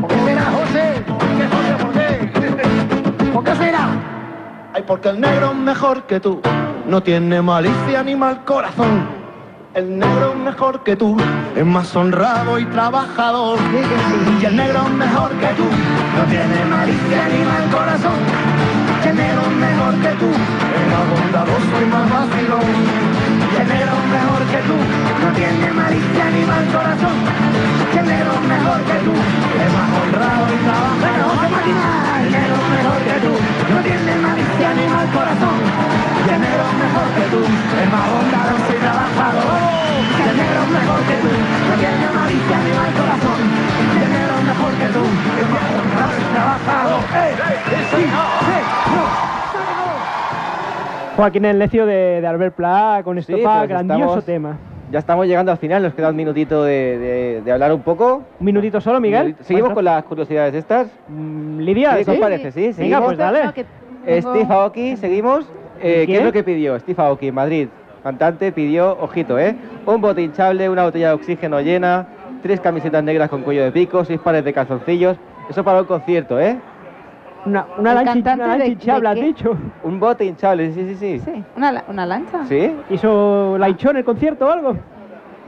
¿Por qué será, José? ¿Qué José? ¿Por qué? ¿Por qué será? Ay, porque el negro es mejor que tú, no tiene malicia ni mal corazón. El negro es mejor que tú, es más honrado y trabajador. Y el negro es mejor que tú, no tiene malicia ni mal corazón. Y el negro es mejor que tú, es más bondadoso y más vacilón. Es mejor que tú, no tiene malicia ni mal corazón. Es mejor que tú, es más honrado y. El negro es mejor que tú, no tiene malicia ni mal corazón. Es mejor que tú, es más bondadoso y trabajador. Es mejor que tú, no tiene malicia ni mal corazón. Es mejor que tú, es más honrado y trabajador. ¡Eh! ¡Sí! ¡Sí! ¡No! Joaquín el Necio de, de Albert Pla con Sí, estopa, pues grandioso estamos- tema. Ya estamos llegando al final, nos queda un minutito de, de- de hablar un poco. Un minutito solo, Miguel. Seguimos con las curiosidades estas. Mm, Lidia, Sí, ¿qué os ¿sí? parece? Sí, Venga, seguimos. pues dale. Tengo- Steve Aoki, seguimos. Eh, ¿Qué es lo que pidió Steve Aoki en Madrid? Cantante pidió, ojito, ¿eh? Un bote hinchable, una botella de oxígeno llena, tres camisetas negras con cuello de pico, seis pares de calzoncillos. Eso para un concierto, ¿eh? Una, una ¿El lancha, cantante una lancha de- hinchable, de has qué? dicho. Un bote hinchable, sí, sí, sí. Sí, una, la- una lancha. ¿Sí? ¿Hizo la hinchó en el concierto o algo?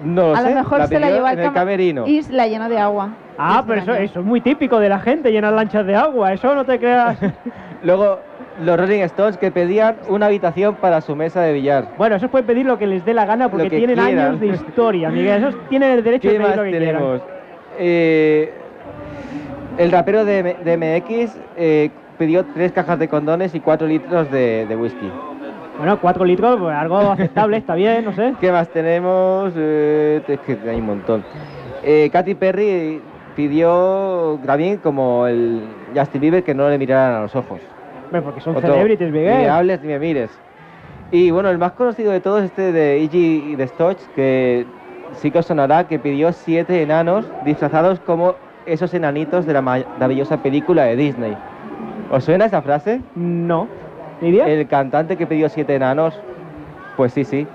No lo A sé. lo mejor la se la pidió llevó al en el cama- camerino. y la llenó de agua. Ah, pero eso, eso es muy típico de la gente, llenar lanchas de agua. Eso no te creas. (laughs) Luego, los Rolling Stones que pedían una habitación para su mesa de billar. Bueno, esos pueden pedir lo que les dé la gana porque que tienen quieran. años de historia, Miguel. Esos tienen el derecho ¿Qué de pedir más lo que quieran. tenemos? Eh, el rapero de, de MX eh, pidió tres cajas de condones y cuatro litros de, de whisky. Bueno, cuatro litros, pues algo aceptable, está bien, no sé. (laughs) ¿Qué más tenemos? Eh, es que hay un montón. Eh, Katy Perry pidió también como el Justin Bieber que no le miraran a los ojos. Hombre, porque son Otro, celebrities, Ni Miguel. me hables ni me mires. Y bueno, el más conocido de todos es este de Iggy y de Stoch, que sí que os sonará, que pidió siete enanos disfrazados como esos enanitos de la ma- maravillosa película de Disney. ¿Os suena esa frase? No. ¿Lidia? El cantante que pidió siete enanos, pues sí, sí,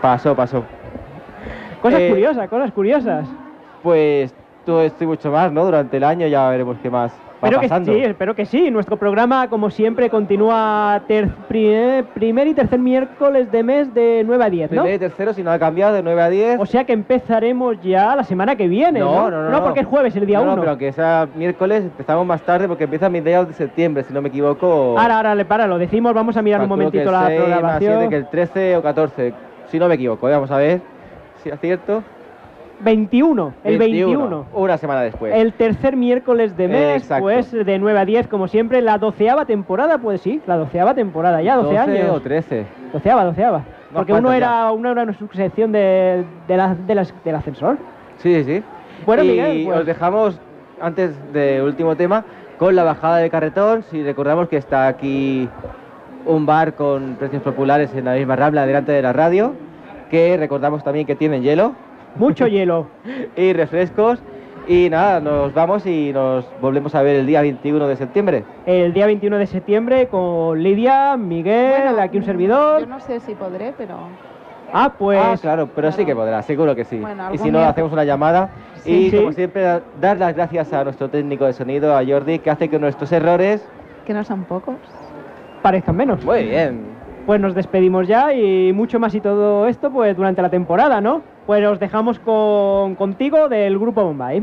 pasó, pasó. Cosas Eh, curiosas, cosas curiosas. Pues todo esto y mucho más, ¿no? Durante el año ya veremos qué más Espero que sí, espero que sí. Nuestro programa, como siempre, continúa ter- pri- primer y tercer miércoles de mes de 9 a 10, ¿no? Y tercero, si no ha cambiado, de 9 a 10. O sea que empezaremos ya la semana que viene, ¿no? No, no, no, no. porque es jueves, el día No, 1. no, pero aunque sea miércoles, empezamos más tarde porque empieza a mediados de septiembre, si no me equivoco. Ahora, ahora, le para, lo decimos, vamos a mirar un que momentito el la 6 más programación. 7, que el 13 o 14, si no me equivoco, ¿eh? vamos a ver si es cierto. 21, el 21. Una semana después. El tercer miércoles de mes, Exacto. pues de 9 a 10, como siempre, la doceava temporada, pues sí, la doceava temporada, ya 12, 12 años. o 13. Doceava, doceava. Porque uno era, uno era una sucesión de, de la- de las- del ascensor. Sí, sí, sí. Bueno, y Miguel, pues- os dejamos, antes del último tema, con la bajada de carretón. Si recordamos que está aquí un bar con precios populares en la misma rambla delante de la radio, que recordamos también que tienen hielo. Mucho hielo. (laughs) y refrescos. Y nada, nos vamos y nos volvemos a ver el día 21 de septiembre. El día 21 de septiembre con Lidia, Miguel, aquí un servidor. Yo no sé si podré, pero. Ah, pues. Ah, claro, pero sí que podrá, seguro que sí. Bueno, y si no, día- hacemos una llamada. Sí, y sí. como siempre, da- dar las gracias a nuestro técnico de sonido, a Jordi, que hace que nuestros errores. Que no son pocos. Parezcan menos. Muy bien. Pues nos despedimos ya y mucho más y todo esto pues durante la temporada, ¿no? Pues os dejamos con, contigo del grupo Bombay.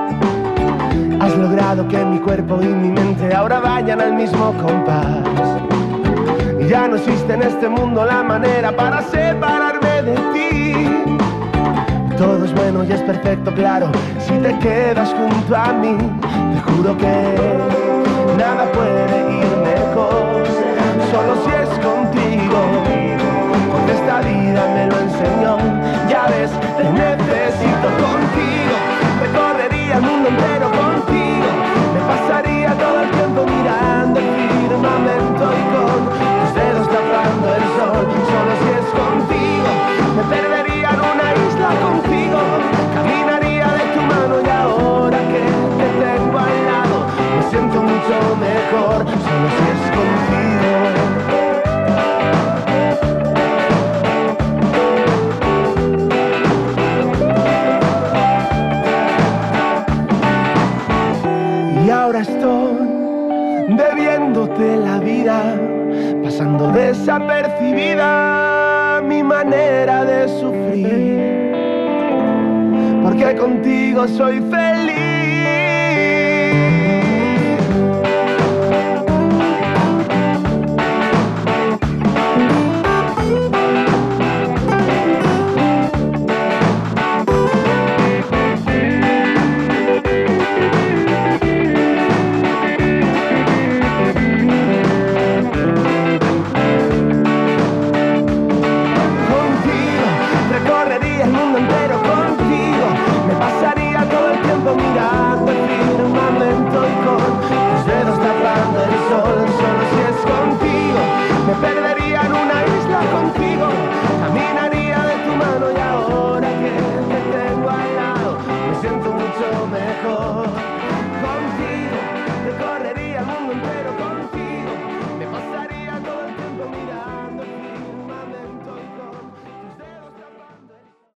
Has logrado que mi cuerpo y mi mente ahora vayan al mismo compás. Ya no existe en este mundo la manera para separarme de ti. Todo es bueno y es perfecto, claro, si te quedas junto a mí. Te juro que nada puede ir mejor, solo si es contigo. Porque esta vida me lo enseñó, ya ves, te necesito contigo. Recorrería el mundo entero contigo. Me pasaría todo el tiempo mirando el firmamento y con desapercibida mi manera de sufrir. Porque contigo soy feliz